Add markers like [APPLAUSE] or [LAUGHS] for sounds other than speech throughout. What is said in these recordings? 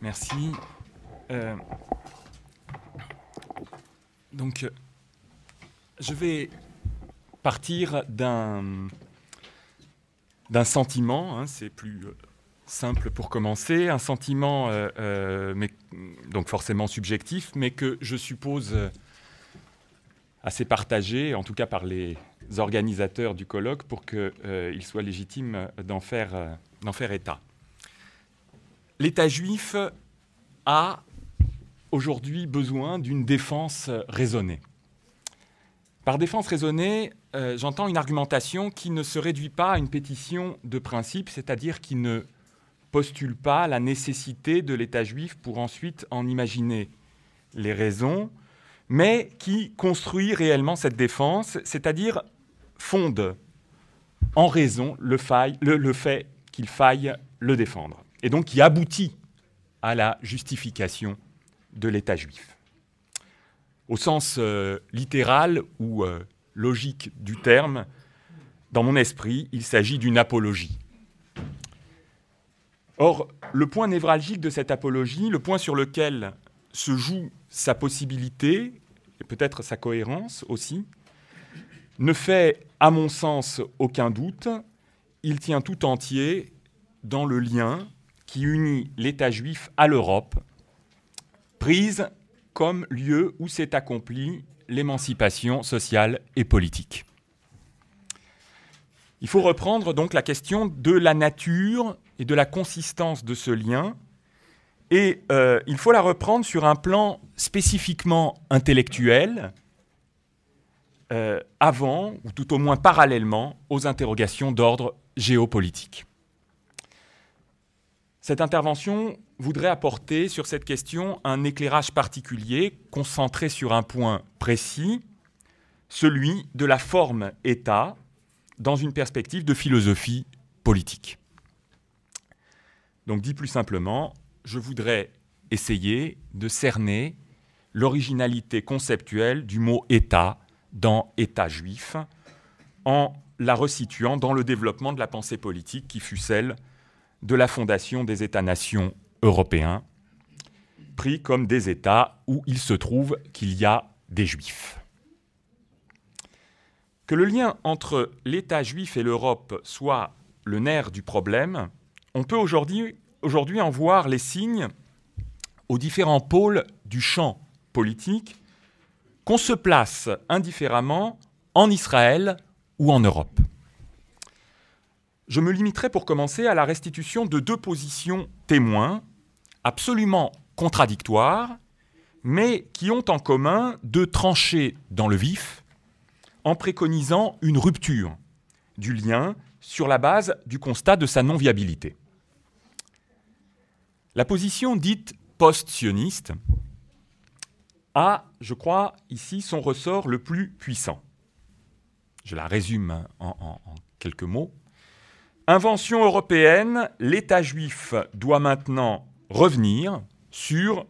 Merci. Euh, donc, euh, je vais partir d'un sentiment, hein, c'est plus euh, simple pour commencer, un sentiment, donc forcément subjectif, mais que je suppose assez partagé, en tout cas par les organisateurs du colloque, pour qu'il soit légitime d'en faire état. L'État juif a aujourd'hui besoin d'une défense raisonnée. Par défense raisonnée, euh, j'entends une argumentation qui ne se réduit pas à une pétition de principe, c'est-à-dire qui ne postule pas la nécessité de l'État juif pour ensuite en imaginer les raisons, mais qui construit réellement cette défense, c'est-à-dire fonde en raison le, le fait qu'il faille le défendre, et donc qui aboutit à la justification de l'État juif. Au sens euh, littéral ou euh, logique du terme, dans mon esprit, il s'agit d'une apologie. Or, le point névralgique de cette apologie, le point sur lequel se joue sa possibilité, et peut-être sa cohérence aussi, ne fait, à mon sens, aucun doute. Il tient tout entier dans le lien qui unit l'État juif à l'Europe, prise comme lieu où s'est accomplie l'émancipation sociale et politique. Il faut reprendre donc la question de la nature et de la consistance de ce lien, et euh, il faut la reprendre sur un plan spécifiquement intellectuel, euh, avant, ou tout au moins parallèlement, aux interrogations d'ordre géopolitique. Cette intervention voudrait apporter sur cette question un éclairage particulier concentré sur un point précis, celui de la forme État dans une perspective de philosophie politique. Donc dit plus simplement, je voudrais essayer de cerner l'originalité conceptuelle du mot État dans État juif en la resituant dans le développement de la pensée politique qui fut celle de la fondation des États-nations européens, pris comme des États où il se trouve qu'il y a des Juifs. Que le lien entre l'État juif et l'Europe soit le nerf du problème, on peut aujourd'hui en voir les signes aux différents pôles du champ politique, qu'on se place indifféremment en Israël ou en Europe. Je me limiterai pour commencer à la restitution de deux positions témoins absolument contradictoires, mais qui ont en commun de trancher dans le vif en préconisant une rupture du lien sur la base du constat de sa non-viabilité. La position dite post-sioniste a, je crois, ici son ressort le plus puissant. Je la résume en quelques mots. Invention européenne, l'État juif doit maintenant revenir sur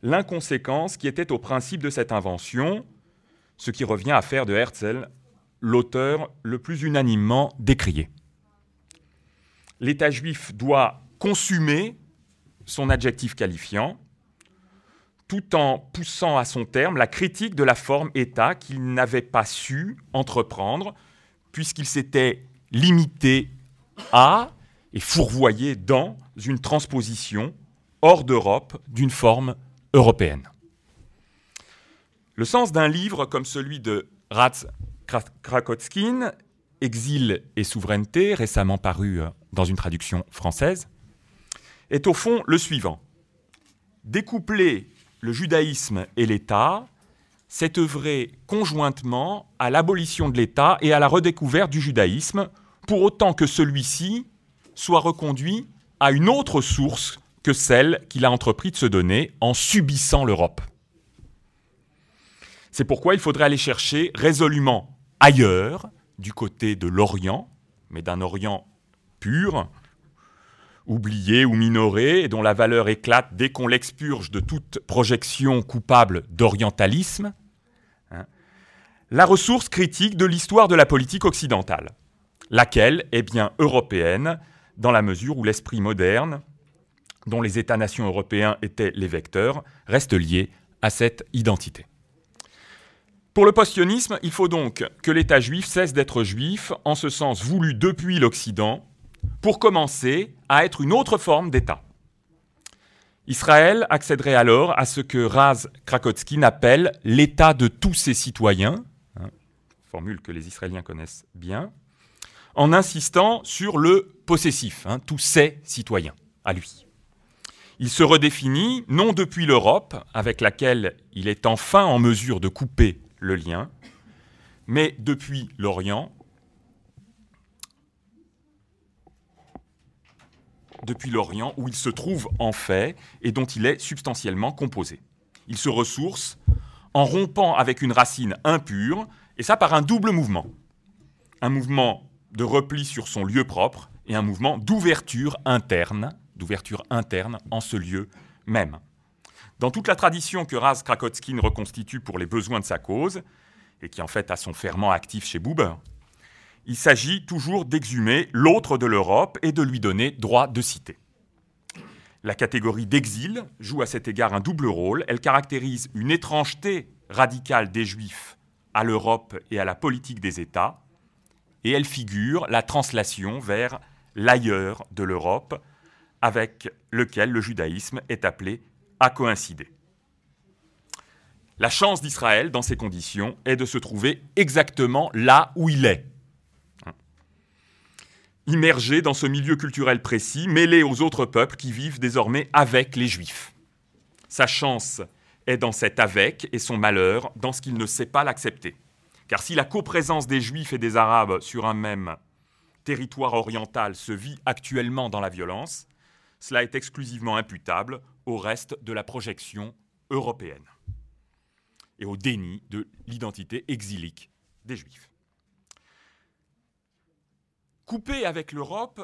l'inconséquence qui était au principe de cette invention, ce qui revient à faire de Herzl l'auteur le plus unanimement décrié. L'État juif doit consumer son adjectif qualifiant, tout en poussant à son terme la critique de la forme État qu'il n'avait pas su entreprendre, puisqu'il s'était limité à et fourvoyé dans une transposition hors d'Europe d'une forme européenne. Le sens d'un livre comme celui de Ratz Krakotskine, Exil et souveraineté, récemment paru euh, dans une traduction française, est au fond le suivant. Découpler le judaïsme et l'État, c'est œuvrer conjointement à l'abolition de l'État et à la redécouverte du judaïsme pour autant que celui-ci soit reconduit à une autre source que celle qu'il a entrepris de se donner en subissant l'Europe. C'est pourquoi il faudrait aller chercher résolument ailleurs, du côté de l'Orient, mais d'un Orient pur, oublié ou minoré, et dont la valeur éclate dès qu'on l'expurge de toute projection coupable d'orientalisme, hein, la ressource critique de l'histoire de la politique occidentale laquelle est bien européenne, dans la mesure où l'esprit moderne dont les États-nations européens étaient les vecteurs, reste lié à cette identité. Pour le post-sionisme, il faut donc que l'État juif cesse d'être juif, en ce sens voulu depuis l'Occident, pour commencer à être une autre forme d'État. Israël accéderait alors à ce que Raz Krakotski appelle l'État de tous ses citoyens, hein, formule que les Israéliens connaissent bien, en insistant sur le possessif, hein, tous ses citoyens, à lui. Il se redéfinit non depuis l'Europe, avec laquelle il est enfin en mesure de couper le lien, mais depuis l'Orient, depuis l'Orient où il se trouve en fait et dont il est substantiellement composé. Il se ressource en rompant avec une racine impure, et ça par un double mouvement. Un mouvement de repli sur son lieu propre et un mouvement d'ouverture interne, d'ouverture interne en ce lieu même. Dans toute la tradition que Raz Krakotskine reconstitue pour les besoins de sa cause, et qui en fait a son ferment actif chez Buber, il s'agit toujours d'exhumer l'autre de l'Europe et de lui donner droit de cité. La catégorie d'exil joue à cet égard un double rôle. Elle caractérise une étrangeté radicale des Juifs à l'Europe et à la politique des États, et elle figure la translation vers l'ailleurs de l'Europe, avec lequel le judaïsme est appelé à coïncider. La chance d'Israël, dans ces conditions, est de se trouver exactement là où il est. Immergé dans ce milieu culturel précis, mêlé aux autres peuples qui vivent désormais avec les Juifs. Sa chance est dans cet avec et son malheur dans ce qu'il ne sait pas l'accepter. Car si la coprésence des Juifs et des Arabes sur un même territoire oriental se vit actuellement dans la violence, cela est exclusivement imputable au reste de la projection européenne et au déni de l'identité exilique des Juifs. Couper avec l'Europe,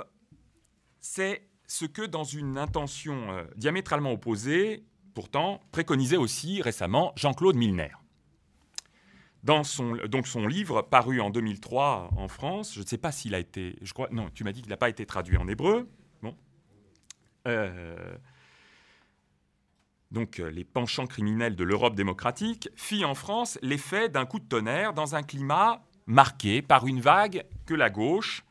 c'est ce que, dans une intention euh, diamétralement opposée, pourtant, préconisait aussi récemment Jean-Claude Milner. Dans son, donc son livre, paru en 2003 en France, je ne sais pas s'il a été, je crois, non, tu m'as dit qu'il n'a pas été traduit en hébreu. Bon. Euh, donc euh, les penchants criminels de l'Europe démocratique, fit en France l'effet d'un coup de tonnerre dans un climat marqué par une vague que la gauche,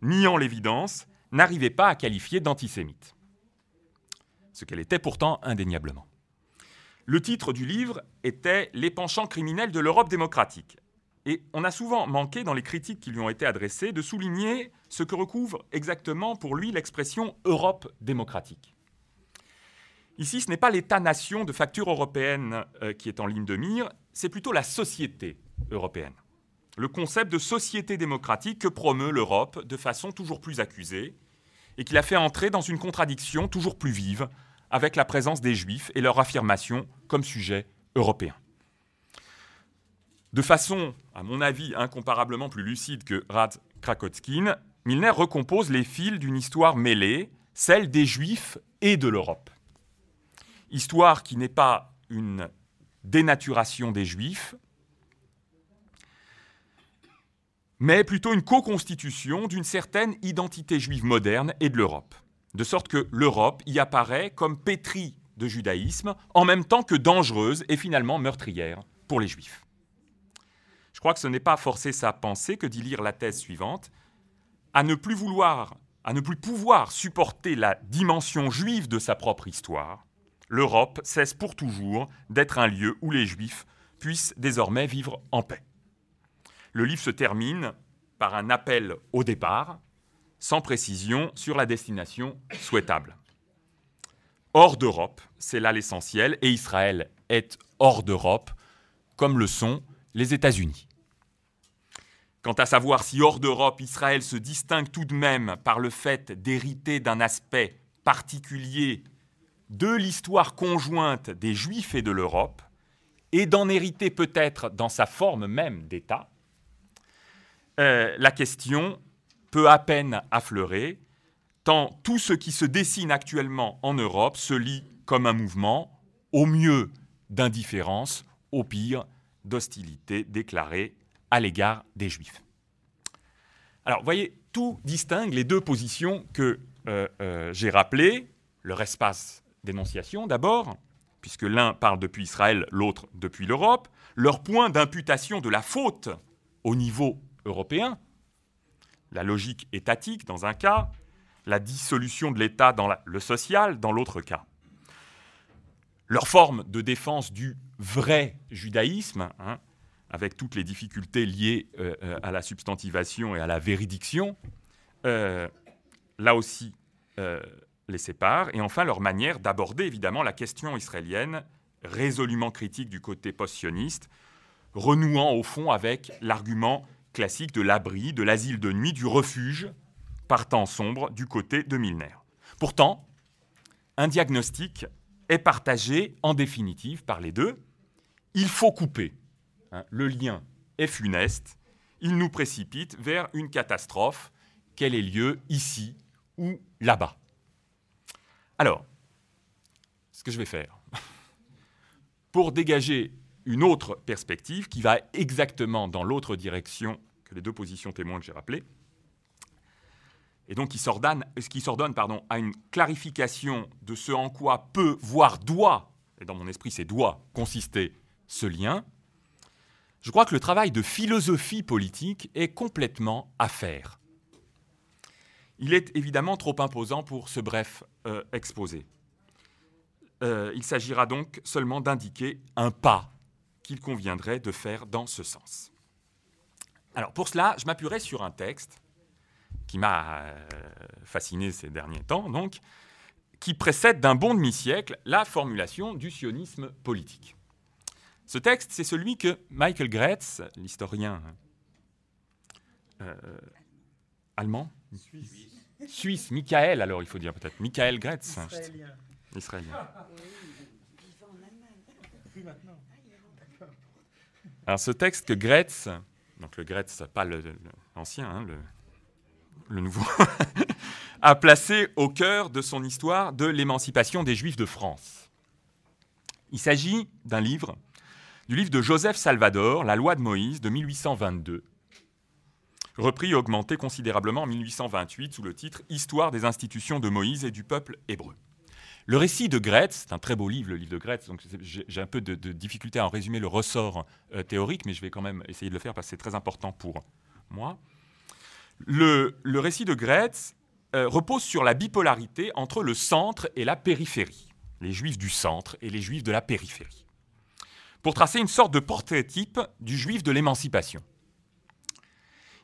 niant l'évidence, n'arrivait pas à qualifier d'antisémite. Ce qu'elle était pourtant indéniablement. Le titre du livre était Les penchants criminels de l'Europe démocratique. Et on a souvent manqué, dans les critiques qui lui ont été adressées, de souligner ce que recouvre exactement pour lui l'expression Europe démocratique. Ici, ce n'est pas l'État-nation de facture européenne euh, qui est en ligne de mire, c'est plutôt la société européenne. Le concept de société démocratique que promeut l'Europe de façon toujours plus accusée et qui l'a fait entrer dans une contradiction toujours plus vive avec la présence des Juifs et leur affirmation comme sujet européen. De façon, à mon avis, incomparablement plus lucide que Rad Krakotkin, Milner recompose les fils d'une histoire mêlée, celle des Juifs et de l'Europe histoire qui n'est pas une dénaturation des Juifs, mais plutôt une co-constitution d'une certaine identité juive moderne et de l'Europe. De sorte que l'Europe y apparaît comme pétrie de judaïsme, en même temps que dangereuse et finalement meurtrière pour les Juifs. Je crois que ce n'est pas forcer sa pensée que d'y lire la thèse suivante. À ne plus vouloir, à ne plus pouvoir supporter la dimension juive de sa propre histoire, l'Europe cesse pour toujours d'être un lieu où les Juifs puissent désormais vivre en paix. Le livre se termine par un appel au départ, sans précision sur la destination souhaitable. Hors d'Europe, c'est là l'essentiel, et Israël est hors d'Europe, comme le sont les États-Unis. Quant à savoir si hors d'Europe, Israël se distingue tout de même par le fait d'hériter d'un aspect particulier de l'histoire conjointe des Juifs et de l'Europe, et d'en hériter peut-être dans sa forme même d'État, euh, la question peut à peine affleurer, tant tout ce qui se dessine actuellement en Europe se lit comme un mouvement, au mieux d'indifférence, au pire d'hostilité déclarée à l'égard des Juifs. Alors, vous voyez, tout distingue les deux positions que euh, euh, j'ai rappelées, leur espace d'énonciation d'abord, puisque l'un parle depuis Israël, l'autre depuis l'Europe, leur point d'imputation de la faute au niveau européen, la logique étatique dans un cas, la dissolution de l'État dans le social dans l'autre cas. Leur forme de défense du vrai judaïsme, hein, avec toutes les difficultés liées euh, euh, à la substantivation et à la véridiction, euh, là aussi les sépare. Et enfin, leur manière d'aborder évidemment la question israélienne, résolument critique du côté post-sioniste, renouant au fond avec l'argument classique de l'abri, de l'asile de nuit, du refuge, par temps sombre, du côté de Milner. Pourtant, un diagnostic est partagé en définitive par les deux. Il faut couper. Hein, le lien est funeste. Il nous précipite vers une catastrophe. Quel est lieu ici ou là-bas Alors, ce que je vais faire, [LAUGHS] pour dégager une autre perspective qui va exactement dans l'autre direction que les deux positions témoins que j'ai rappelées, et donc qui s'ordonne, qui s'ordonne à une clarification de ce en quoi peut, voire doit, et dans mon esprit c'est doit, consister ce lien, je crois que le travail de philosophie politique est complètement à faire. Il est évidemment trop imposant pour ce bref euh, exposé. Euh, il s'agira donc seulement d'indiquer un pas qu'il conviendrait de faire dans ce sens. Alors pour cela, je m'appuierai sur un texte qui m'a euh, fasciné ces derniers temps, donc, qui précède d'un bon demi-siècle la formulation du sionisme politique. Ce texte, c'est celui que Michael Gretz, l'historien euh, allemand, Suisse. Suisse, Michael alors il faut dire peut-être, Michael Gretz. Israélien. Israélien. Maintenant. Alors ce texte que Gretz, donc le Gretz, pas l'ancien, hein, le, le nouveau, [LAUGHS] a placé au cœur de son histoire de l'émancipation des Juifs de France. Il s'agit d'un livre, du livre de Joseph Salvador, La loi de Moïse de 1822, repris et augmenté considérablement en 1828 sous le titre Histoire des institutions de Moïse et du peuple hébreu. Le récit de Gretz, c'est un très beau livre, le livre de Gretz, donc j'ai un peu de, difficulté à en résumer le ressort euh, théorique, mais je vais quand même essayer de le faire parce que c'est très important pour moi. Le, récit de Gretz euh, repose sur la bipolarité entre le centre et la périphérie, les juifs du centre et les juifs de la périphérie, pour tracer une sorte de portrait type du juif de l'émancipation.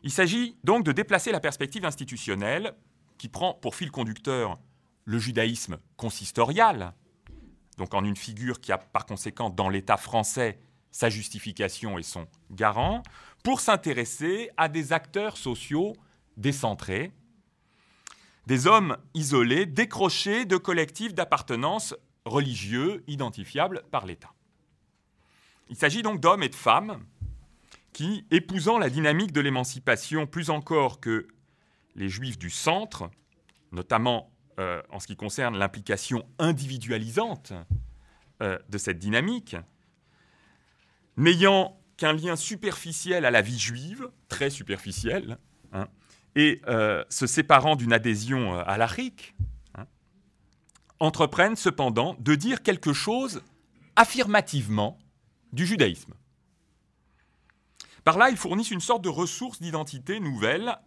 Il s'agit donc de déplacer la perspective institutionnelle qui prend pour fil conducteur le judaïsme consistorial, donc en une figure qui a par conséquent dans l'État français sa justification et son garant, pour s'intéresser à des acteurs sociaux décentrés, des hommes isolés, décrochés de collectifs d'appartenance religieux identifiables par l'État. Il s'agit donc d'hommes et de femmes qui, épousant la dynamique de l'émancipation plus encore que les juifs du centre, notamment euh, en ce qui concerne l'implication individualisante euh, de cette dynamique, n'ayant qu'un lien superficiel à la vie juive, très superficiel, hein, et euh, se séparant d'une adhésion à la RIC, hein, entreprennent cependant de dire quelque chose affirmativement du judaïsme. Par là, ils fournissent une sorte de ressource d'identité nouvelle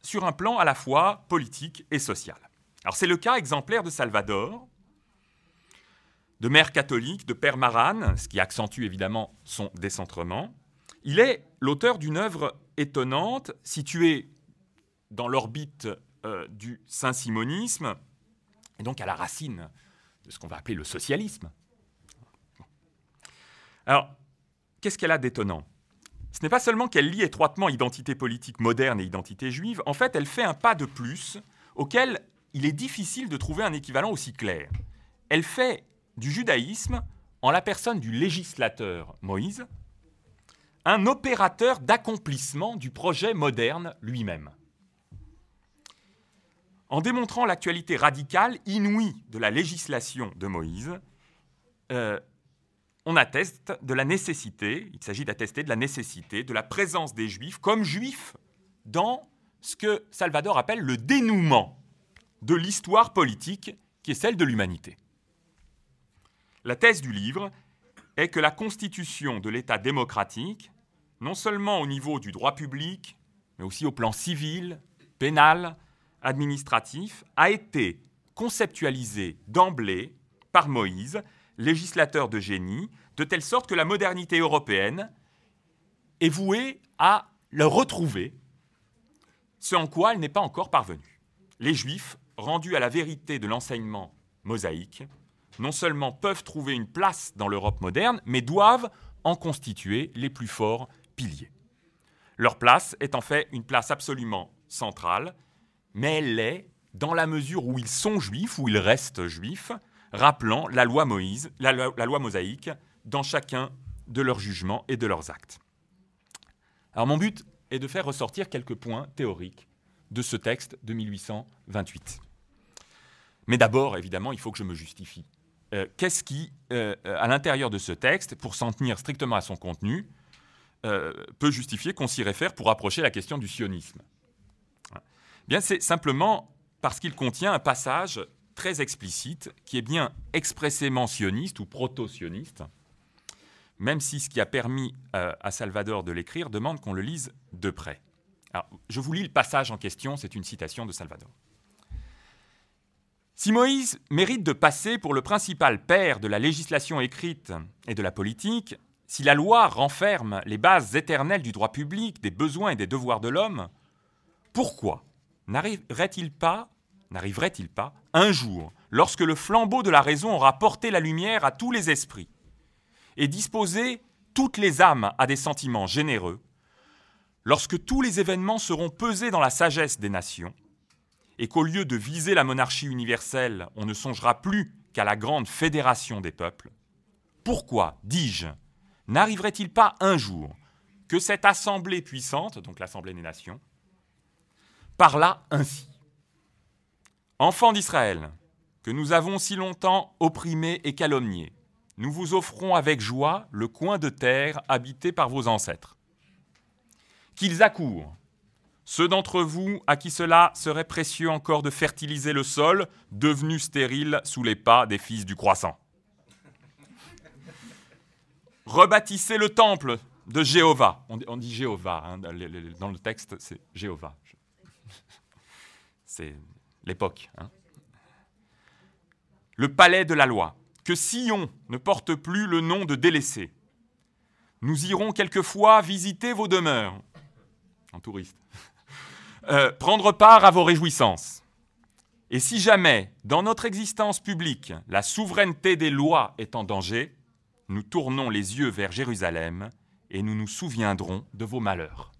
sur un plan à la fois politique et social. Alors c'est le cas exemplaire de Salvador, de mère catholique, de père Maran, ce qui accentue évidemment son décentrement. Il est l'auteur d'une œuvre étonnante, située dans l'orbite euh, du saint-simonisme, et donc à la racine de ce qu'on va appeler le socialisme. Alors, qu'est-ce qu'elle a d'étonnant? Ce n'est pas seulement qu'elle lie étroitement identité politique moderne et identité juive, en fait, elle fait un pas de plus auquel il est difficile de trouver un équivalent aussi clair. Elle fait du judaïsme, en la personne du législateur Moïse, un opérateur d'accomplissement du projet moderne lui-même. En démontrant l'actualité radicale, inouïe de la législation de Moïse, euh, on atteste de la nécessité, il s'agit d'attester de la nécessité de la présence des Juifs comme Juifs dans ce que Salvador appelle le dénouement de l'histoire politique qui est celle de l'humanité. La thèse du livre est que la constitution de l'État démocratique, non seulement au niveau du droit public, mais aussi au plan civil, pénal, administratif, a été conceptualisée d'emblée par Moïse, législateur de génie, de telle sorte que la modernité européenne est vouée à le retrouver, ce en quoi elle n'est pas encore parvenue. Les Juifs, rendus à la vérité de l'enseignement mosaïque, non seulement peuvent trouver une place dans l'Europe moderne, mais doivent en constituer les plus forts piliers. Leur place est en fait une place absolument centrale, mais elle l'est dans la mesure où ils sont juifs, où ils restent juifs, rappelant la loi, Moïse, la, loi mosaïque dans chacun de leurs jugements et de leurs actes. Alors mon but est de faire ressortir quelques points théoriques de ce texte de 1828. Mais d'abord, évidemment, il faut que je me justifie. Euh, qu'est-ce qui, euh, à l'intérieur de ce texte, pour s'en tenir strictement à son contenu, euh, peut justifier qu'on s'y réfère pour approcher la question du sionisme? Bien, c'est simplement parce qu'il contient un passage très explicite qui est bien expressément sioniste ou proto-sioniste, même si ce qui a permis à Salvador de l'écrire demande qu'on le lise de près. Je vous lis le passage en question, c'est une citation de Salvador. Si Moïse mérite de passer pour le principal père de la législation écrite et de la politique, si la loi renferme les bases éternelles du droit public, des besoins et des devoirs de l'homme, pourquoi n'arriverait-il pas, n'arriverait-il pas un jour, lorsque le flambeau de la raison aura porté la lumière à tous les esprits et disposé toutes les âmes à des sentiments généreux, lorsque tous les événements seront pesés dans la sagesse des nations, et qu'au lieu de viser la monarchie universelle, on ne songera plus qu'à la grande fédération des peuples, pourquoi, dis-je, n'arriverait-il pas un jour que cette assemblée puissante, donc l'Assemblée des nations, parla ainsi? Enfants d'Israël, que nous avons si longtemps opprimés et calomniés, nous vous offrons avec joie le coin de terre habité par vos ancêtres. Qu'ils accourent, ceux d'entre vous à qui cela serait précieux encore de fertiliser le sol, devenu stérile sous les pas des fils du croissant. Rebâtissez le temple de Jéhovah. On dit, Jéhovah, hein, dans le texte, c'est Jéhovah. C'est l'époque. Hein. Le palais de la loi. Que Sion ne porte plus le nom de délaissé. Nous irons quelquefois visiter vos demeures. En touriste. Euh, prendre part à vos réjouissances. Et si jamais, dans notre existence publique, la souveraineté des lois est en danger, nous tournons les yeux vers Jérusalem et nous nous souviendrons de vos malheurs.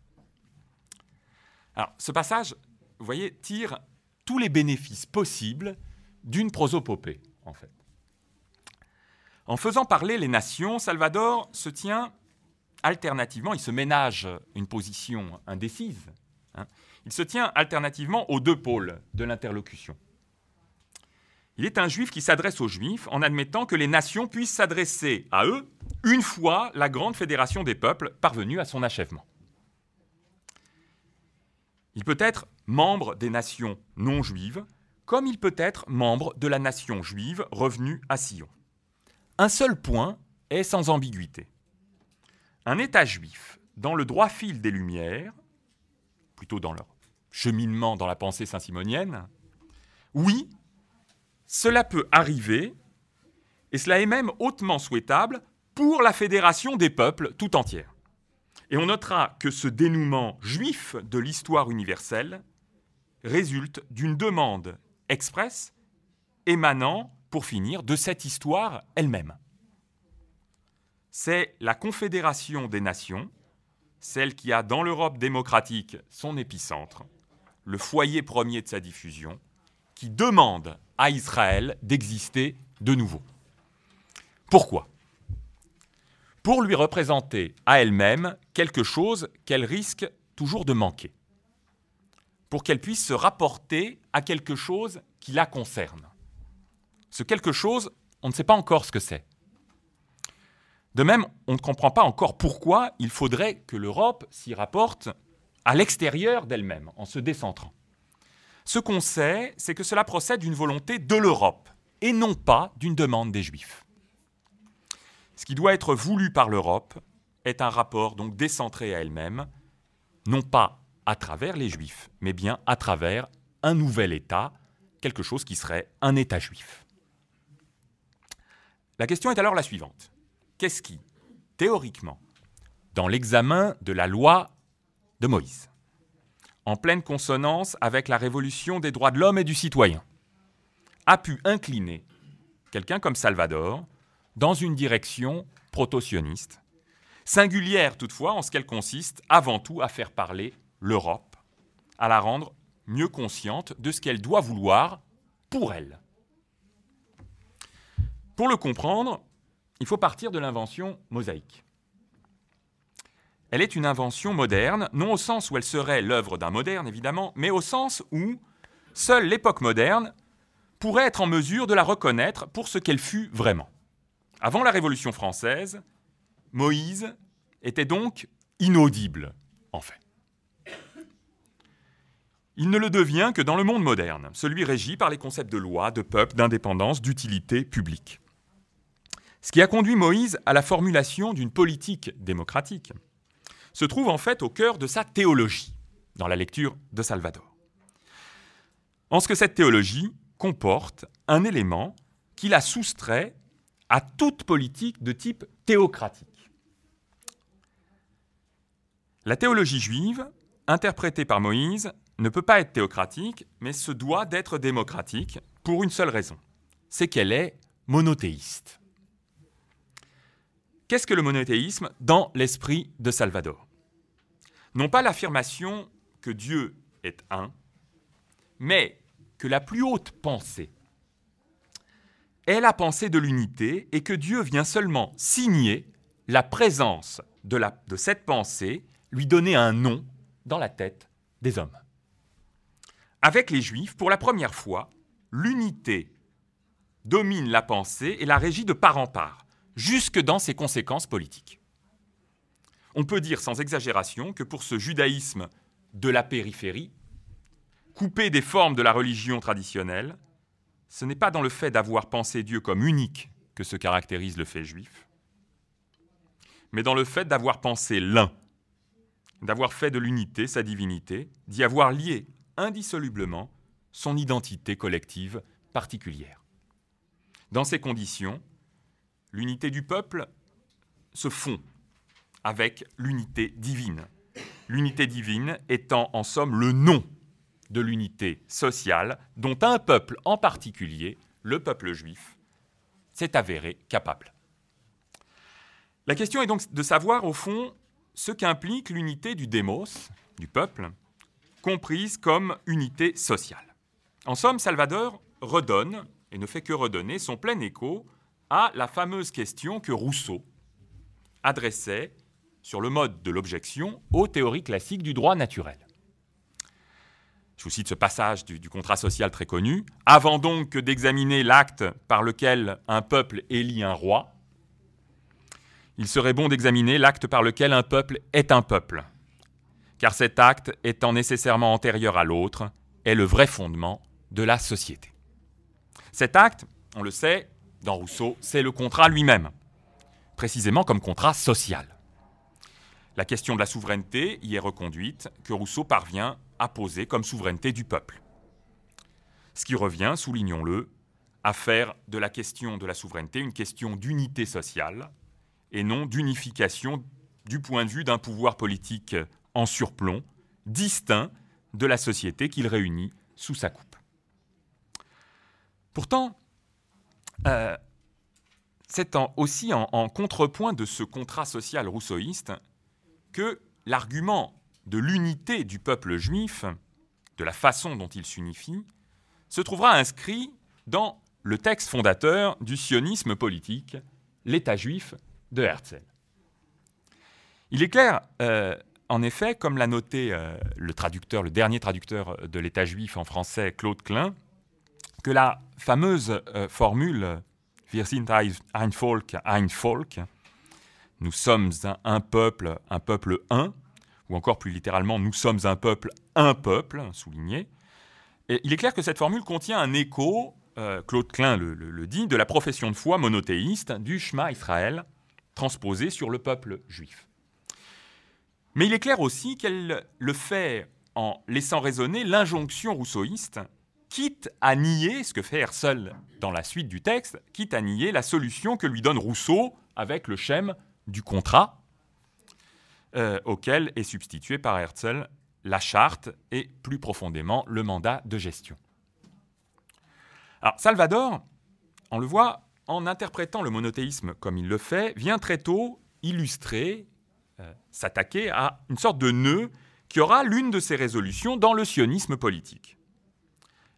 Alors, ce passage, vous voyez, tire tous les bénéfices possibles d'une prosopopée, en fait. En faisant parler les nations, Salvador se tient alternativement, il se ménage une position indécise. Hein, il se tient alternativement aux deux pôles de l'interlocution. Il est un juif qui s'adresse aux juifs en admettant que les nations puissent s'adresser à eux une fois la grande fédération des peuples parvenue à son achèvement. Il peut être membre des nations non juives, comme il peut être membre de la nation juive revenue à Sion. Un seul point est sans ambiguïté. Un État juif, dans le droit fil des Lumières, plutôt dans leur cheminement dans la pensée saint-simonienne, oui, cela peut arriver, et cela est même hautement souhaitable pour la fédération des peuples tout entière. Et on notera que ce dénouement juif de l'histoire universelle résulte d'une demande expresse émanant, pour finir, de cette histoire elle-même. C'est la Confédération des Nations, celle qui a dans l'Europe démocratique son épicentre, le foyer premier de sa diffusion, qui demande à Israël d'exister de nouveau. Pourquoi? Pour lui représenter à elle-même quelque chose qu'elle risque toujours de manquer. Pour qu'elle puisse se rapporter à quelque chose qui la concerne. Ce quelque chose, on ne sait pas encore ce que c'est. De même, on ne comprend pas encore pourquoi il faudrait que l'Europe s'y rapporte à l'extérieur d'elle-même, en se décentrant. Ce qu'on sait, c'est que cela procède d'une volonté de l'Europe, et non pas d'une demande des Juifs. Ce qui doit être voulu par l'Europe est un rapport donc décentré à elle-même, non pas à travers les Juifs, mais bien à travers un nouvel État, quelque chose qui serait un État juif. La question est alors la suivante. Qu'est-ce qui, théoriquement, dans l'examen de la loi de Moïse, en pleine consonance avec la révolution des droits de l'homme et du citoyen, a pu incliner quelqu'un comme Salvador dans une direction proto-sioniste, singulière toutefois en ce qu'elle consiste avant tout à faire parler l'Europe, à la rendre mieux consciente de ce qu'elle doit vouloir pour elle. Pour le comprendre, il faut partir de l'invention mosaïque. Elle est une invention moderne, non au sens où elle serait l'œuvre d'un moderne, évidemment, mais au sens où seule l'époque moderne pourrait être en mesure de la reconnaître pour ce qu'elle fut vraiment. Avant la Révolution française, Moïse était donc inaudible, en fait. Il ne le devient que dans le monde moderne, celui régi par les concepts de loi, de peuple, d'indépendance, d'utilité publique. Ce qui a conduit Moïse à la formulation d'une politique démocratique se trouve en fait au cœur de sa théologie, dans la lecture de Salvador. En ce que cette théologie comporte un élément qui la soustrait à toute politique de type théocratique. La théologie juive, interprétée par Moïse, ne peut pas être théocratique, mais se doit d'être démocratique pour une seule raison, c'est qu'elle est monothéiste. Qu'est-ce que le monothéisme dans l'esprit de Salvador? Non pas l'affirmation que Dieu est un, mais que la plus haute pensée est la pensée de l'unité et que Dieu vient seulement signer la présence de, cette pensée, lui donner un nom dans la tête des hommes avec les Juifs, pour la première fois, l'unité domine la pensée et la régit de part en part, jusque dans ses conséquences politiques. On peut dire sans exagération que pour ce judaïsme de la périphérie, coupé des formes de la religion traditionnelle, ce n'est pas dans le fait d'avoir pensé Dieu comme unique que se caractérise le fait juif, mais dans le fait d'avoir pensé l'un, d'avoir fait de l'unité sa divinité, d'y avoir lié indissolublement son identité collective particulière. Dans ces conditions, l'unité du peuple se fond avec l'unité divine. L'unité divine étant en somme le nom de l'unité sociale dont un peuple en particulier, le peuple juif, s'est avéré capable. La question est donc de savoir au fond ce qu'implique l'unité du démos, du peuple, comprise comme unité sociale. En somme, Salvador redonne, et ne fait que redonner, son plein écho à la fameuse question que Rousseau adressait sur le mode de l'objection aux théories classiques du droit naturel. Je vous cite ce passage du, contrat social très connu. Avant donc d'examiner l'acte par lequel un peuple élit un roi, il serait bon d'examiner l'acte par lequel un peuple est un peuple car cet acte, étant nécessairement antérieur à l'autre, est le vrai fondement de la société. Cet acte, on le sait, dans Rousseau, c'est le contrat lui-même, précisément comme contrat social. La question de la souveraineté y est reconduite, que Rousseau parvient à poser comme souveraineté du peuple. Ce qui revient, soulignons-le, à faire de la question de la souveraineté une question d'unité sociale et non d'unification du point de vue d'un pouvoir politique en surplomb, distinct de la société qu'il réunit sous sa coupe. Pourtant, euh, c'est aussi en, contrepoint de ce contrat social rousseauiste que l'argument de l'unité du peuple juif, de la façon dont il s'unifie, se trouvera inscrit dans le texte fondateur du sionisme politique, l'État juif de Herzl. Il est clair, euh, en effet, comme l'a noté euh, le dernier traducteur de l'État juif en français, Claude Klein, que la fameuse euh, formule Wir sind ein Volk, ein Volk, nous sommes un, peuple, un peuple un, ou encore plus littéralement, nous sommes un peuple, un peuple, souligné. Il est clair que cette formule contient un écho euh, Claude Klein le, dit, de la profession de foi monothéiste du Shema Israël, transposé sur le peuple juif. Mais il est clair aussi qu'elle le fait en laissant résonner l'injonction rousseauiste, quitte à nier, ce que fait Herzl dans la suite du texte, quitte à nier la solution que lui donne Rousseau avec le schème du contrat, euh, auquel est substitué par Herzl la charte et plus profondément le mandat de gestion. Alors Salvador, on le voit, en interprétant le monothéisme comme il le fait, vient très tôt illustrer, euh, s'attaquer à une sorte de nœud qui aura l'une de ses résolutions dans le sionisme politique.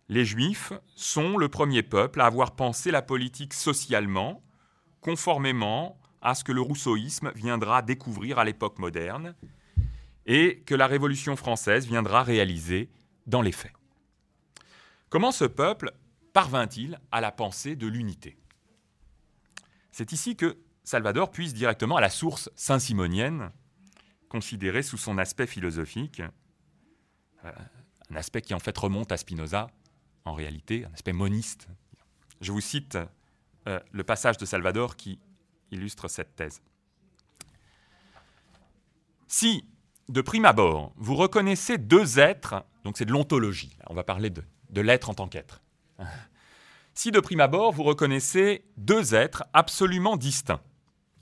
Les Juifs sont le premier peuple à avoir pensé la politique socialement, conformément à ce que le rousseauisme viendra découvrir à l'époque moderne et que la Révolution française viendra réaliser dans les faits. Comment ce peuple parvint-il à la pensée de l'unité? C'est ici que Salvador puise directement à la source saint-simonienne, considérée sous son aspect philosophique, euh, un aspect qui en fait remonte à Spinoza, en réalité, un aspect moniste. Je vous cite euh, le passage de Salvador qui illustre cette thèse. Si de prime abord, vous reconnaissez deux êtres, donc c'est de l'ontologie, on va parler de, de l'être en tant qu'être. [LAUGHS] Si de prime abord, vous reconnaissez deux êtres absolument distincts,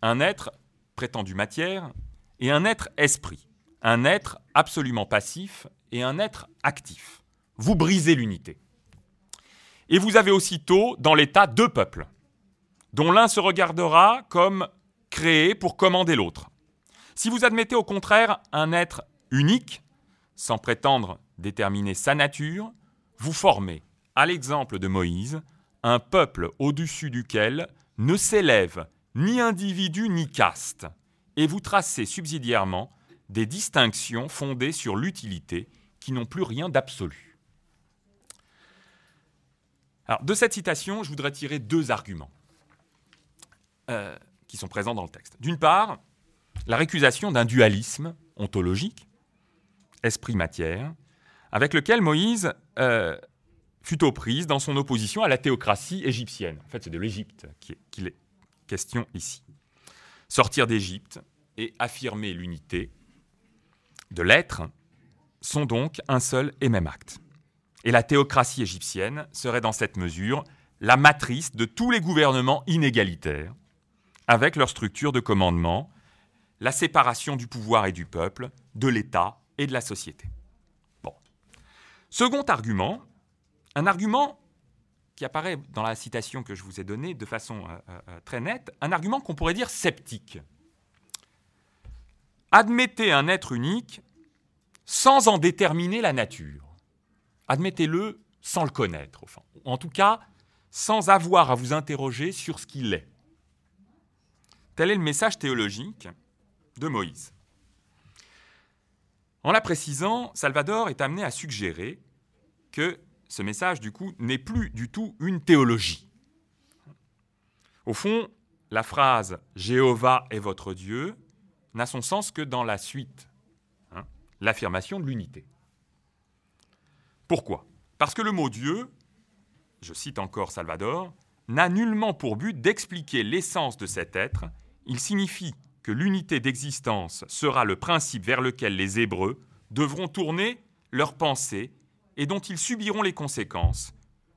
un être prétendu matière et un être esprit, un être absolument passif et un être actif, vous brisez l'unité. Et vous avez aussitôt dans l'État deux peuples, dont l'un se regardera comme créé pour commander l'autre, si vous admettez au contraire un être unique, sans prétendre déterminer sa nature, vous formez, à l'exemple de Moïse, un peuple au-dessus duquel ne s'élève ni individu ni caste, et vous tracez subsidiairement des distinctions fondées sur l'utilité qui n'ont plus rien d'absolu. De cette citation, je voudrais tirer deux arguments euh, qui sont présents dans le texte. D'une part, la récusation d'un dualisme ontologique, esprit-matière, avec lequel Moïse euh, fut aux prises dans son opposition à la théocratie égyptienne. En fait, c'est de l'Égypte qu'il est question ici. Sortir d'Égypte et affirmer l'unité de l'être sont donc un seul et même acte. Et la théocratie égyptienne serait dans cette mesure la matrice de tous les gouvernements inégalitaires, avec leur structure de commandement la séparation du pouvoir et du peuple, de l'État et de la société. Bon. Second argument, un argument qui apparaît dans la citation que je vous ai donnée de façon euh, euh, très nette, un argument qu'on pourrait dire sceptique. Admettez un être unique sans en déterminer la nature. Admettez-le sans le connaître, fond. En tout cas, sans avoir à vous interroger sur ce qu'il est. Tel est le message théologique de Moïse. En la précisant, Salvador est amené à suggérer que ce message, du coup, n'est plus du tout une théologie. Au fond, la phrase Jéhovah est votre Dieu n'a son sens que dans la suite, hein, l'affirmation de l'unité. Pourquoi? Parce que le mot Dieu, je cite encore Salvador, n'a nullement pour but d'expliquer l'essence de cet être, il signifie que l'unité d'existence sera le principe vers lequel les Hébreux devront tourner leurs pensées et dont ils subiront les conséquences,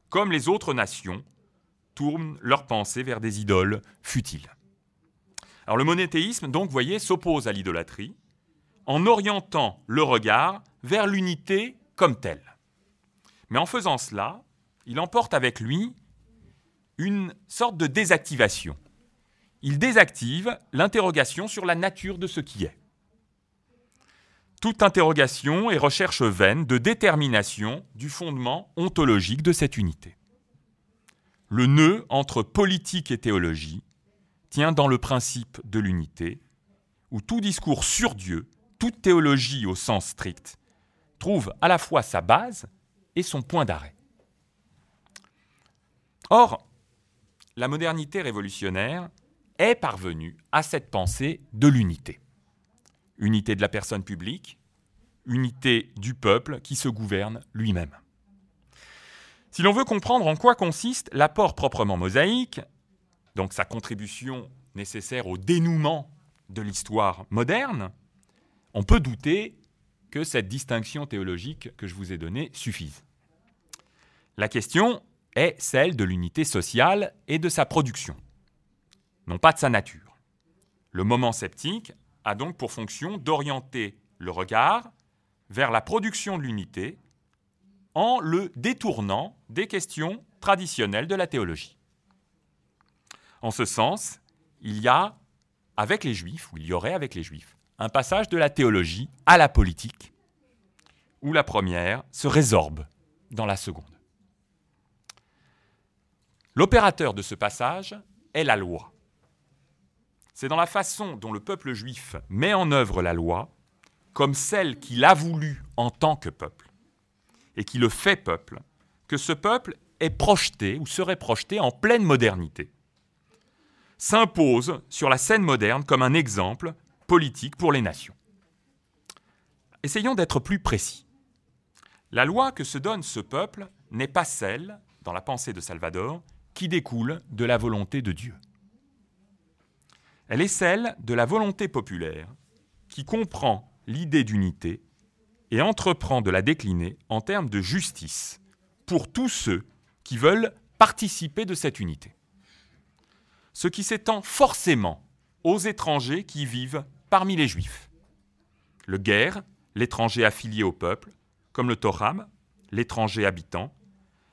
comme les autres nations tournent leurs pensées vers des idoles futiles. Alors le monothéisme, donc, voyez, s'oppose à l'idolâtrie en orientant le regard vers l'unité comme telle. Mais en faisant cela, il emporte avec lui une sorte de désactivation il désactive l'interrogation sur la nature de ce qui est. Toute interrogation et recherche vaine de détermination du fondement ontologique de cette unité. Le nœud entre politique et théologie tient dans le principe de l'unité, où tout discours sur Dieu, toute théologie au sens strict, trouve à la fois sa base et son point d'arrêt. Or, la modernité révolutionnaire est parvenu à cette pensée de l'unité. Unité de la personne publique, unité du peuple qui se gouverne lui-même. Si l'on veut comprendre en quoi consiste l'apport proprement mosaïque, donc sa contribution nécessaire au dénouement de l'histoire moderne, on peut douter que cette distinction théologique que je vous ai donnée suffise. La question est celle de l'unité sociale et de sa production, non pas de sa nature. Le moment sceptique a donc pour fonction d'orienter le regard vers la production de l'unité en le détournant des questions traditionnelles de la théologie. En ce sens, il y a avec les Juifs, ou il y aurait avec les Juifs, un passage de la théologie à la politique, où la première se résorbe dans la seconde. L'opérateur de ce passage est la loi. C'est dans la façon dont le peuple juif met en œuvre la loi comme celle qu'il a voulu en tant que peuple, et qui le fait peuple, que ce peuple est projeté ou serait projeté en pleine modernité, s'impose sur la scène moderne comme un exemple politique pour les nations. Essayons d'être plus précis. La loi que se donne ce peuple n'est pas celle, dans la pensée de Salvador, qui découle de la volonté de Dieu. Elle est celle de la volonté populaire qui comprend l'idée d'unité et entreprend de la décliner en termes de justice pour tous ceux qui veulent participer de cette unité. Ce qui s'étend forcément aux étrangers qui vivent parmi les juifs. Le guerre, l'étranger affilié au peuple, comme le Toram, l'étranger habitant,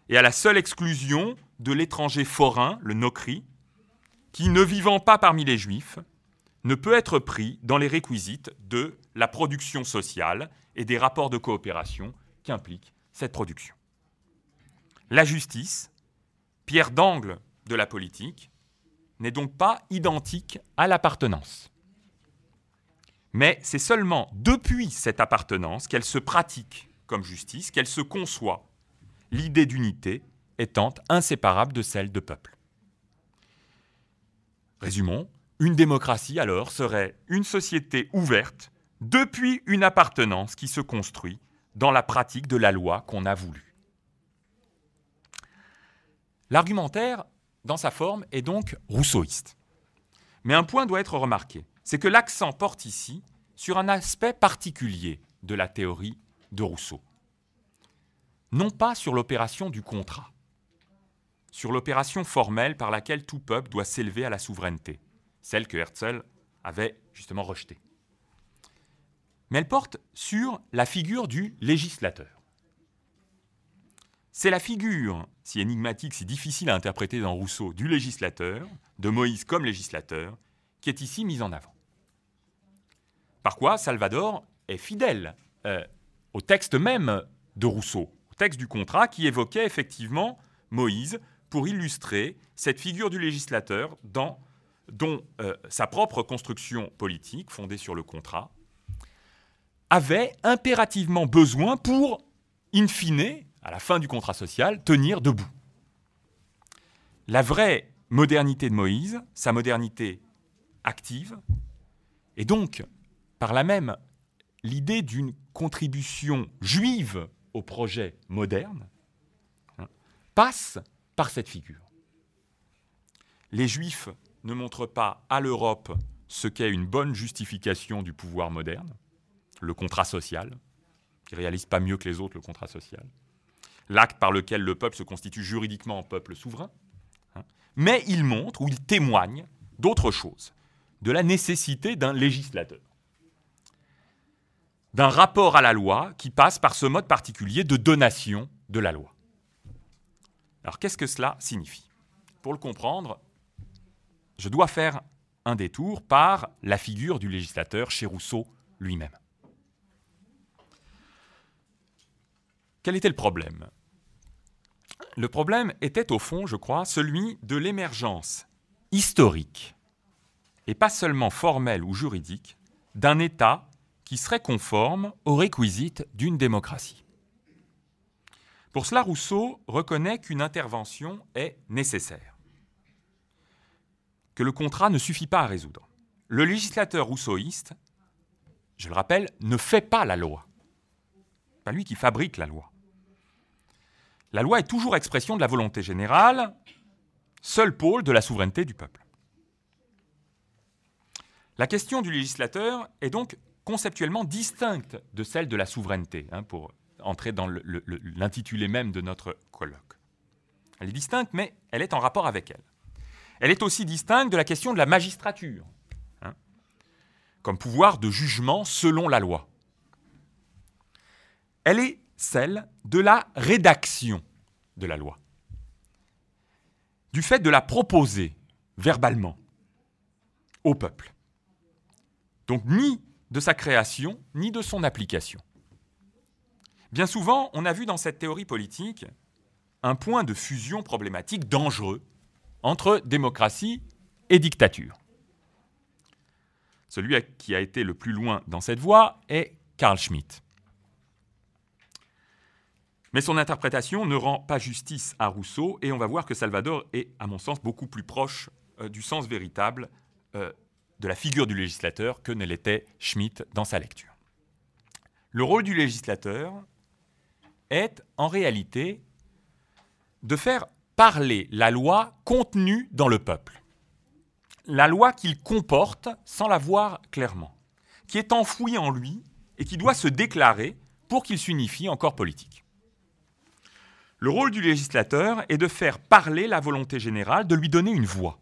et à la seule exclusion de l'étranger forain, le Nokri, qui, ne vivant pas parmi les juifs, ne peut être pris dans les réquisites de la production sociale et des rapports de coopération qu'implique cette production. La justice, pierre d'angle de la politique, n'est donc pas identique à l'appartenance. Mais c'est seulement depuis cette appartenance qu'elle se pratique comme justice, qu'elle se conçoit, l'idée d'unité étant inséparable de celle de peuple. Résumons, une démocratie alors serait une société ouverte depuis une appartenance qui se construit dans la pratique de la loi qu'on a voulu. L'argumentaire, dans sa forme, est donc rousseauiste. Mais un point doit être remarqué, c'est que l'accent porte ici sur un aspect particulier de la théorie de Rousseau. Non pas sur l'opération du contrat, sur l'opération formelle par laquelle tout peuple doit s'élever à la souveraineté, celle que Herzl avait justement rejetée mais elle porte sur la figure du législateur. C'est la figure, si énigmatique, si difficile à interpréter dans Rousseau, du législateur, de Moïse comme législateur, qui est ici mise en avant. Par quoi Salvador est fidèle euh, au texte même de Rousseau, au texte du contrat qui évoquait effectivement Moïse pour illustrer cette figure du législateur dans, dont euh, sa propre construction politique, fondée sur le contrat, avait impérativement besoin pour, in fine, à la fin du contrat social, tenir debout. La vraie modernité de Moïse, sa modernité active, et donc, par là même, l'idée d'une contribution juive au projet moderne, hein, passe par cette figure. Les Juifs ne montrent pas à l'Europe ce qu'est une bonne justification du pouvoir moderne le contrat social, qui réalise pas mieux que les autres le contrat social, l'acte par lequel le peuple se constitue juridiquement en peuple souverain, hein. mais il montre ou il témoigne d'autre chose, de la nécessité d'un législateur, d'un rapport à la loi qui passe par ce mode particulier de donation de la loi. Alors qu'est-ce que cela signifie? Pour le comprendre, je dois faire un détour par la figure du législateur chez Rousseau lui-même. Quel était le problème? Le problème était au fond, je crois, celui de l'émergence historique, et pas seulement formelle ou juridique, d'un État qui serait conforme aux réquisites d'une démocratie. Pour cela, Rousseau reconnaît qu'une intervention est nécessaire, que le contrat ne suffit pas à résoudre. Le législateur rousseauiste, je le rappelle, ne fait pas la loi. Pas lui qui fabrique la loi. La loi est toujours expression de la volonté générale, seul pôle de la souveraineté du peuple. La question du législateur est donc conceptuellement distincte de celle de la souveraineté, hein, entrer dans l'intitulé même de notre colloque. Elle est distincte, mais elle est en rapport avec elle. Elle est aussi distincte de la question de la magistrature, hein, comme pouvoir de jugement selon la loi. Elle est celle de la rédaction de la loi, du fait de la proposer verbalement au peuple. Donc ni de sa création, ni de son application. Bien souvent, on a vu dans cette théorie politique un point de fusion problématique dangereux entre démocratie et dictature. Celui qui a été le plus loin dans cette voie est Carl Schmitt. Mais son interprétation ne rend pas justice à Rousseau et on va voir que Salvador est, à mon sens, beaucoup plus proche euh, du sens véritable euh, de la figure du législateur que ne l'était Schmitt dans sa lecture. Le rôle du législateur est en réalité de faire parler la loi contenue dans le peuple. La loi qu'il comporte sans la voir clairement, qui est enfouie en lui et qui doit se déclarer pour qu'il s'unifie en corps politique. Le rôle du législateur est de faire parler la volonté générale, de lui donner une voix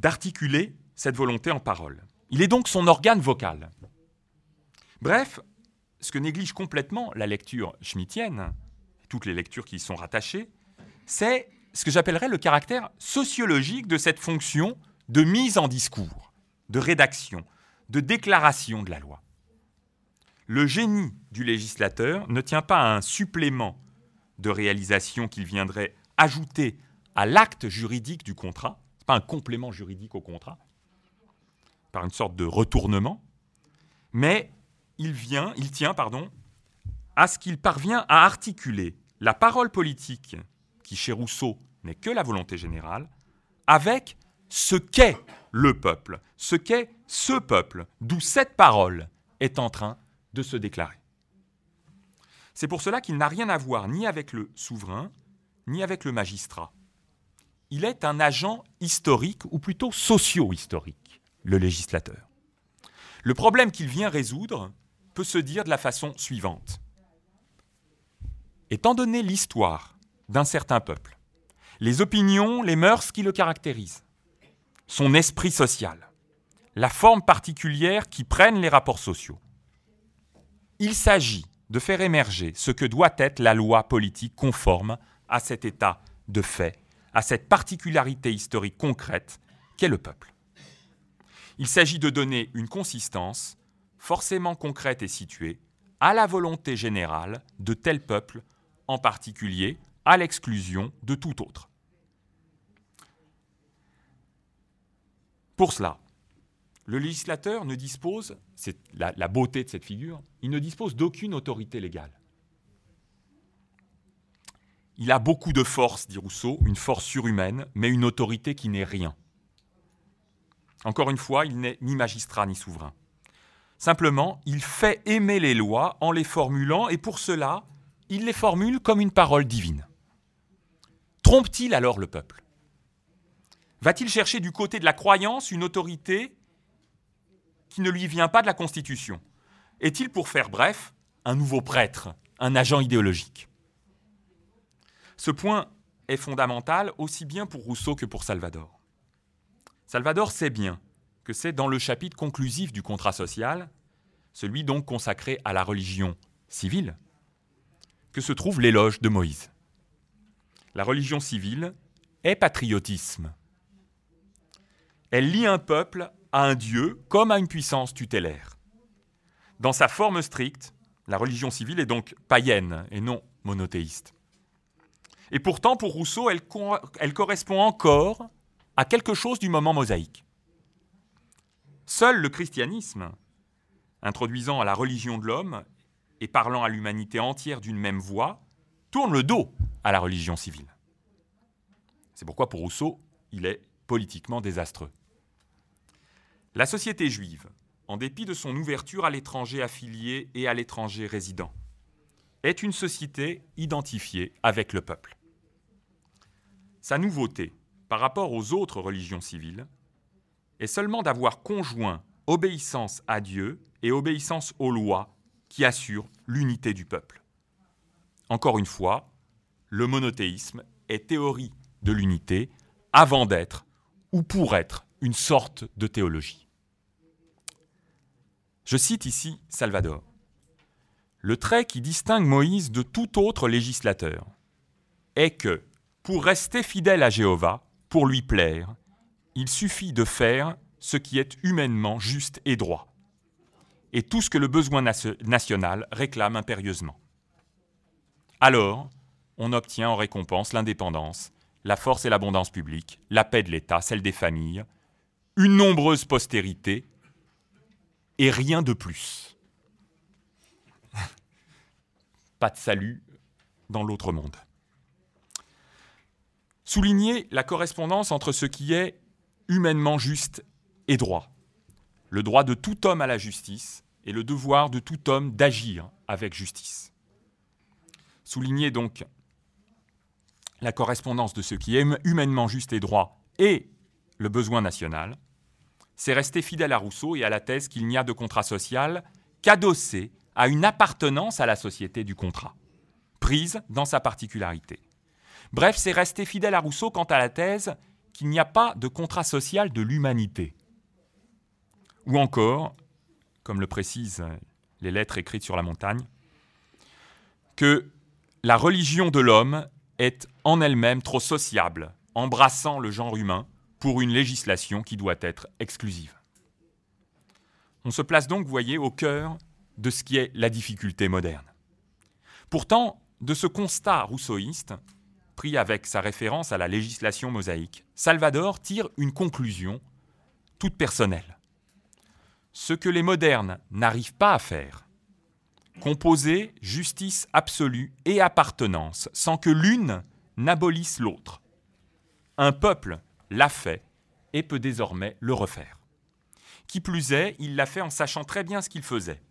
d'articuler cette volonté en parole. Il est donc son organe vocal. Bref, ce que néglige complètement la lecture schmittienne, toutes les lectures qui y sont rattachées, c'est ce que j'appellerais le caractère sociologique de cette fonction de mise en discours, de rédaction, de déclaration de la loi. Le génie du législateur ne tient pas à un supplément de réalisation qu'il viendrait ajouter à l'acte juridique du contrat, un complément juridique au contrat, par une sorte de retournement, mais il vient, il tient, pardon, à ce qu'il parvient à articuler la parole politique, qui chez Rousseau n'est que la volonté générale, avec ce qu'est le peuple, ce qu'est ce peuple, d'où cette parole est en train de se déclarer. C'est pour cela qu'il n'a rien à voir ni avec le souverain, ni avec le magistrat il est un agent historique, ou plutôt socio-historique, le législateur. Le problème qu'il vient résoudre peut se dire de la façon suivante. Étant donné l'histoire d'un certain peuple, les opinions, les mœurs qui le caractérisent, son esprit social, la forme particulière qui prennent les rapports sociaux, il s'agit de faire émerger ce que doit être la loi politique conforme à cet état de fait à cette particularité historique concrète qu'est le peuple. Il s'agit de donner une consistance, forcément concrète et située, à la volonté générale de tel peuple, en particulier à l'exclusion de tout autre. Pour cela, le législateur ne dispose, c'est la, beauté de cette figure, il ne dispose d'aucune autorité légale. Il a beaucoup de force, dit Rousseau, une force surhumaine, mais une autorité qui n'est rien. Encore une fois, il n'est ni magistrat ni souverain. Simplement, il fait aimer les lois en les formulant, et pour cela, il les formule comme une parole divine. Trompe-t-il alors le peuple? Va-t-il chercher du côté de la croyance une autorité qui ne lui vient pas de la Constitution? Est-il, pour faire bref, un nouveau prêtre, un agent idéologique? Ce point est fondamental aussi bien pour Rousseau que pour Salvador. Salvador sait bien que c'est dans le chapitre conclusif du contrat social, celui donc consacré à la religion civile, que se trouve l'éloge de Moïse. La religion civile est patriotisme. Elle lie un peuple à un Dieu comme à une puissance tutélaire. Dans sa forme stricte, la religion civile est donc païenne et non monothéiste. Et pourtant, pour Rousseau, elle, correspond encore à quelque chose du moment mosaïque. Seul le christianisme, introduisant à la religion de l'homme et parlant à l'humanité entière d'une même voix, tourne le dos à la religion civile. C'est pourquoi pour Rousseau, il est politiquement désastreux. La société juive, en dépit de son ouverture à l'étranger affilié et à l'étranger résident, est une société identifiée avec le peuple. Sa nouveauté par rapport aux autres religions civiles est seulement d'avoir conjoint obéissance à Dieu et obéissance aux lois qui assurent l'unité du peuple. Encore une fois, le monothéisme est théorie de l'unité avant d'être ou pour être une sorte de théologie. Je cite ici Salvador. Le trait qui distingue Moïse de tout autre législateur est que, pour rester fidèle à Jéhovah, pour lui plaire, il suffit de faire ce qui est humainement juste et droit, et tout ce que le besoin national réclame impérieusement. Alors, on obtient en récompense l'indépendance, la force et l'abondance publique, la paix de l'État, celle des familles, une nombreuse postérité, et rien de plus. [LAUGHS] Pas de salut dans l'autre monde. Souligner la correspondance entre ce qui est humainement juste et droit, le droit de tout homme à la justice et le devoir de tout homme d'agir avec justice. Souligner donc la correspondance de ce qui est humainement juste et droit et le besoin national, c'est rester fidèle à Rousseau et à la thèse qu'il n'y a de contrat social qu'adossé à une appartenance à la société du contrat, prise dans sa particularité. Bref, c'est rester fidèle à Rousseau quant à la thèse qu'il n'y a pas de contrat social de l'humanité. Ou encore, comme le précisent les lettres écrites sur la montagne, que la religion de l'homme est en elle-même trop sociable, embrassant le genre humain pour une législation qui doit être exclusive. On se place donc, vous voyez, au cœur de ce qui est la difficulté moderne. Pourtant, de ce constat rousseauiste, avec sa référence à la législation mosaïque, Salvador tire une conclusion toute personnelle. Ce que les modernes n'arrivent pas à faire, composer justice absolue et appartenance sans que l'une n'abolisse l'autre. Un peuple l'a fait et peut désormais le refaire. Qui plus est, il l'a fait en sachant très bien ce qu'il faisait.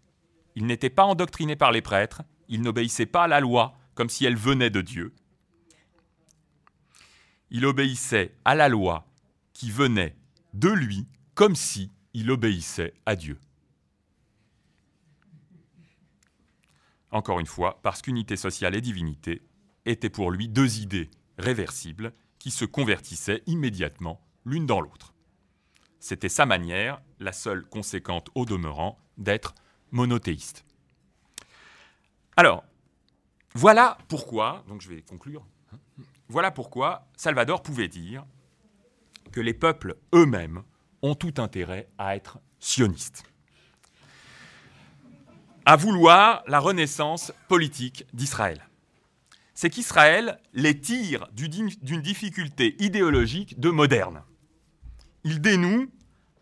Il n'était pas endoctriné par les prêtres, il n'obéissait pas à la loi comme si elle venait de Dieu. Il obéissait à la loi qui venait de lui comme si il obéissait à Dieu. Encore une fois, parce qu'unité sociale et divinité étaient pour lui deux idées réversibles qui se convertissaient immédiatement l'une dans l'autre. C'était sa manière, la seule conséquente au demeurant, d'être monothéiste. Alors, voilà pourquoi, donc je vais conclure, voilà pourquoi Salvador pouvait dire que les peuples eux-mêmes ont tout intérêt à être sionistes. À vouloir la renaissance politique d'Israël. C'est qu'Israël les tire d'une difficulté idéologique de moderne. Il dénoue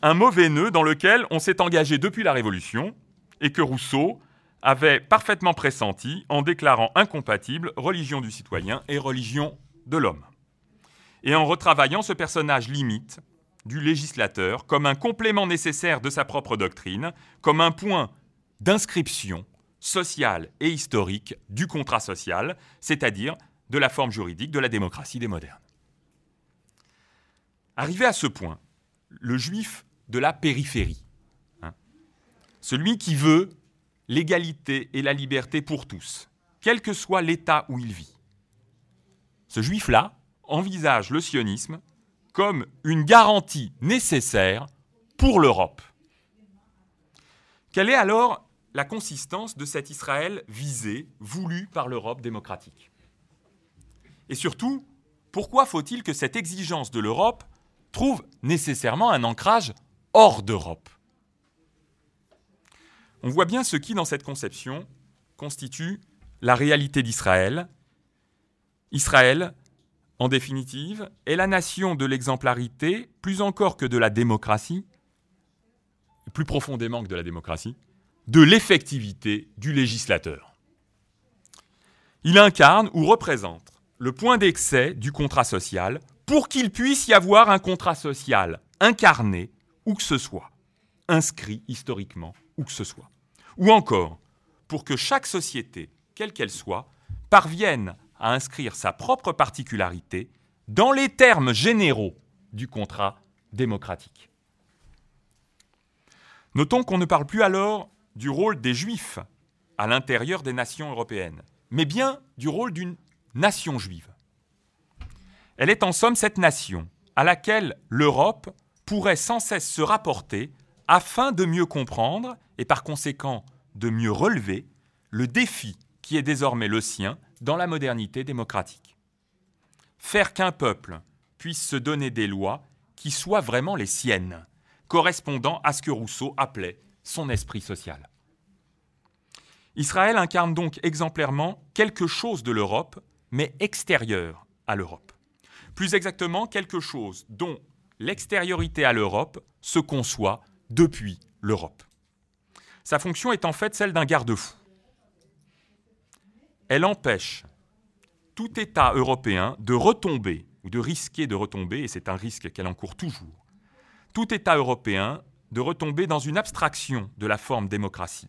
un mauvais nœud dans lequel on s'est engagé depuis la Révolution et que Rousseau avait parfaitement pressenti en déclarant incompatible religion du citoyen et religion de l'homme. Et en retravaillant ce personnage limite du législateur comme un complément nécessaire de sa propre doctrine, comme un point d'inscription sociale et historique du contrat social, c'est-à-dire de la forme juridique de la démocratie des modernes. Arrivé à ce point, le juif de la périphérie, hein, celui qui veut l'égalité et la liberté pour tous, quel que soit l'état où il vit, ce juif-là envisage le sionisme comme une garantie nécessaire pour l'Europe. Quelle est alors la consistance de cet Israël visé, voulu par l'Europe démocratique? Et surtout, pourquoi faut-il que cette exigence de l'Europe trouve nécessairement un ancrage hors d'Europe? On voit bien ce qui, dans cette conception, constitue la réalité d'Israël. Israël, en définitive, est la nation de l'exemplarité, plus encore que de la démocratie, plus profondément que de la démocratie, de l'effectivité du législateur. Il incarne ou représente le point d'excès du contrat social pour qu'il puisse y avoir un contrat social incarné où que ce soit, inscrit historiquement où que ce soit. Ou encore, pour que chaque société quelle qu'elle soit, parvienne à inscrire sa propre particularité dans les termes généraux du contrat démocratique. Notons qu'on ne parle plus alors du rôle des Juifs à l'intérieur des nations européennes, mais bien du rôle d'une nation juive. Elle est en somme cette nation à laquelle l'Europe pourrait sans cesse se rapporter afin de mieux comprendre et par conséquent de mieux relever le défi qui est désormais le sien dans la modernité démocratique. Faire qu'un peuple puisse se donner des lois qui soient vraiment les siennes, correspondant à ce que Rousseau appelait son esprit social. Israël incarne donc exemplairement quelque chose de l'Europe, mais extérieur à l'Europe. Plus exactement, quelque chose dont l'extériorité à l'Europe se conçoit depuis l'Europe. Sa fonction est en fait celle d'un garde-fou. Elle empêche tout État européen de retomber, ou de risquer de retomber, et c'est un risque qu'elle encourt toujours, tout État européen de retomber dans une abstraction de la forme démocratie,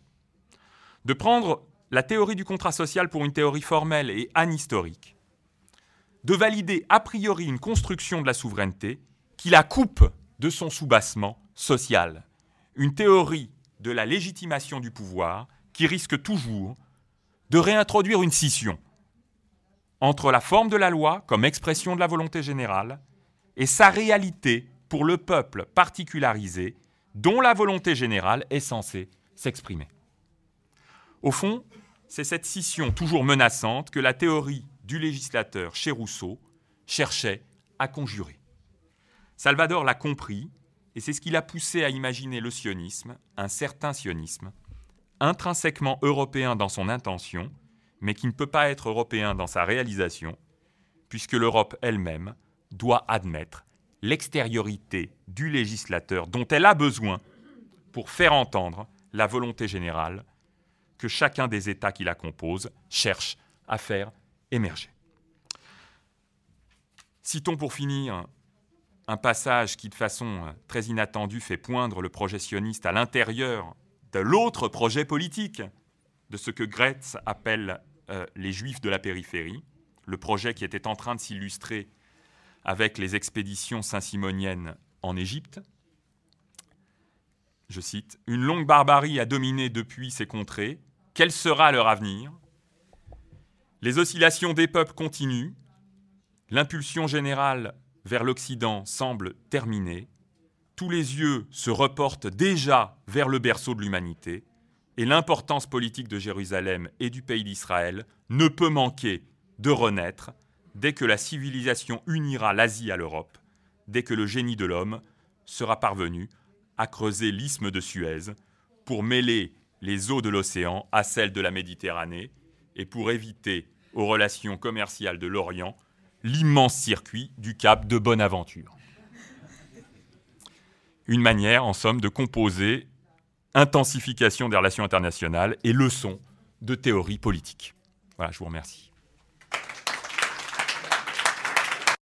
de prendre la théorie du contrat social pour une théorie formelle et anhistorique, de valider a priori une construction de la souveraineté qui la coupe de son soubassement social, une théorie de la légitimation du pouvoir qui risque toujours de réintroduire une scission entre la forme de la loi comme expression de la volonté générale et sa réalité pour le peuple particularisé dont la volonté générale est censée s'exprimer. Au fond, c'est cette scission toujours menaçante que la théorie du législateur chez Rousseau cherchait à conjurer. Salvador l'a compris, et c'est ce qui l'a poussé à imaginer le sionisme, un certain sionisme, intrinsèquement européen dans son intention, mais qui ne peut pas être européen dans sa réalisation, puisque l'Europe elle-même doit admettre l'extériorité du législateur dont elle a besoin pour faire entendre la volonté générale que chacun des États qui la composent cherche à faire émerger. Citons pour finir un passage qui, de façon très inattendue, fait poindre le projet sioniste à l'intérieur de l'autre projet politique, de ce que Gretz appelle euh, les Juifs de la périphérie, le projet qui était en train de s'illustrer avec les expéditions saint-simoniennes en Égypte. Je cite, Une longue barbarie a dominé depuis ces contrées. Quel sera leur avenir? Les oscillations des peuples continuent. L'impulsion générale vers l'Occident semble terminée. Tous les yeux se reportent déjà vers le berceau de l'humanité. Et l'importance politique de Jérusalem et du pays d'Israël ne peut manquer de renaître dès que la civilisation unira l'Asie à l'Europe, dès que le génie de l'homme sera parvenu à creuser l'isthme de Suez pour mêler les eaux de l'océan à celles de la Méditerranée et pour éviter aux relations commerciales de l'Orient l'immense circuit du cap de Bonaventure. Une manière, en somme, de composer intensification des relations internationales et leçon de théorie politique. Voilà, je vous remercie.